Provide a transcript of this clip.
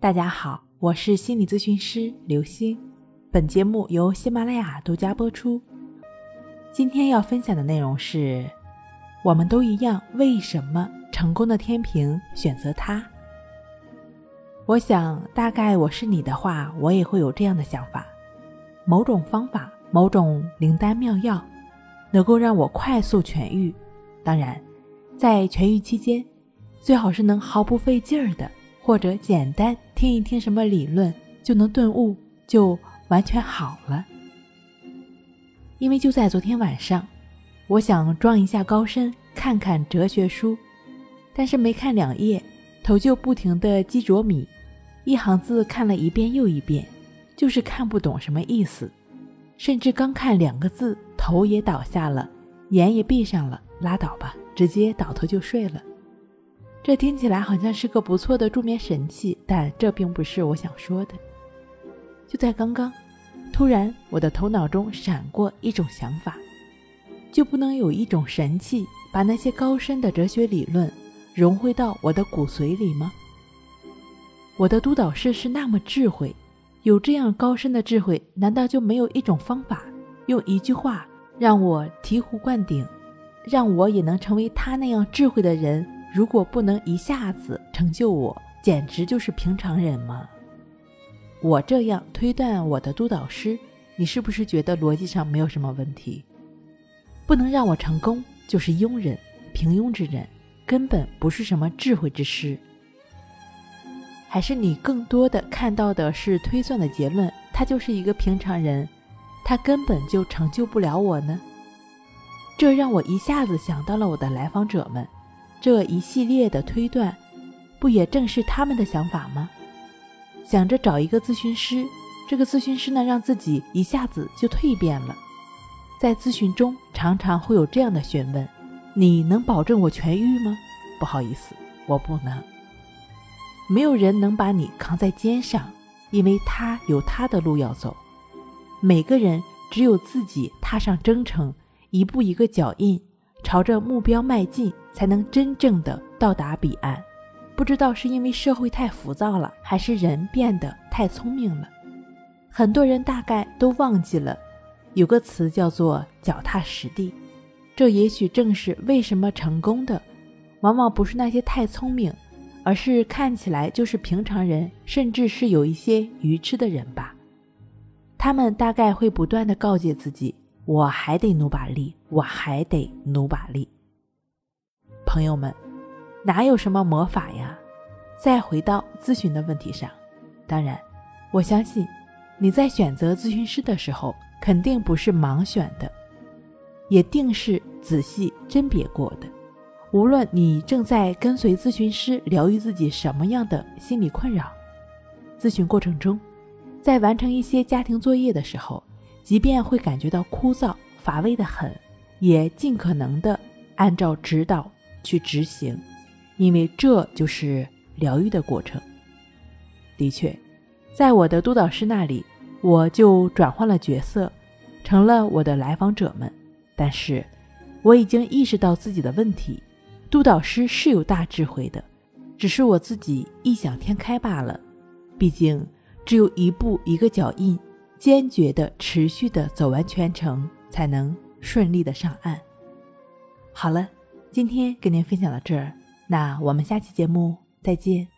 大家好，我是心理咨询师刘星。本节目由喜马拉雅独家播出。今天要分享的内容是：我们都一样，为什么成功的天平选择他？我想，大概我是你的话，我也会有这样的想法。某种方法，某种灵丹妙药，能够让我快速痊愈。当然，在痊愈期间，最好是能毫不费劲儿的。或者简单听一听什么理论就能顿悟，就完全好了。因为就在昨天晚上，我想装一下高深，看看哲学书，但是没看两页，头就不停的击着米，一行字看了一遍又一遍，就是看不懂什么意思，甚至刚看两个字，头也倒下了，眼也闭上了，拉倒吧，直接倒头就睡了。这听起来好像是个不错的助眠神器，但这并不是我想说的。就在刚刚，突然我的头脑中闪过一种想法：就不能有一种神器，把那些高深的哲学理论融汇到我的骨髓里吗？我的督导师是那么智慧，有这样高深的智慧，难道就没有一种方法，用一句话让我醍醐灌顶，让我也能成为他那样智慧的人？如果不能一下子成就我，简直就是平常人吗？我这样推断我的督导师，你是不是觉得逻辑上没有什么问题？不能让我成功，就是庸人、平庸之人，根本不是什么智慧之师。还是你更多的看到的是推算的结论，他就是一个平常人，他根本就成就不了我呢？这让我一下子想到了我的来访者们。这一系列的推断，不也正是他们的想法吗？想着找一个咨询师，这个咨询师呢，让自己一下子就蜕变了。在咨询中，常常会有这样的询问：“你能保证我痊愈吗？”不好意思，我不能。没有人能把你扛在肩上，因为他有他的路要走。每个人只有自己踏上征程，一步一个脚印。朝着目标迈进，才能真正的到达彼岸。不知道是因为社会太浮躁了，还是人变得太聪明了。很多人大概都忘记了，有个词叫做脚踏实地。这也许正是为什么成功的，往往不是那些太聪明，而是看起来就是平常人，甚至是有一些愚痴的人吧。他们大概会不断的告诫自己。我还得努把力，我还得努把力。朋友们，哪有什么魔法呀？再回到咨询的问题上，当然，我相信你在选择咨询师的时候，肯定不是盲选的，也定是仔细甄别过的。无论你正在跟随咨询师疗愈自己什么样的心理困扰，咨询过程中，在完成一些家庭作业的时候。即便会感觉到枯燥乏味的很，也尽可能的按照指导去执行，因为这就是疗愈的过程。的确，在我的督导师那里，我就转换了角色，成了我的来访者们。但是，我已经意识到自己的问题，督导师是有大智慧的，只是我自己异想天开罢了。毕竟，只有一步一个脚印。坚决的、持续的走完全程，才能顺利的上岸。好了，今天跟您分享到这儿，那我们下期节目再见。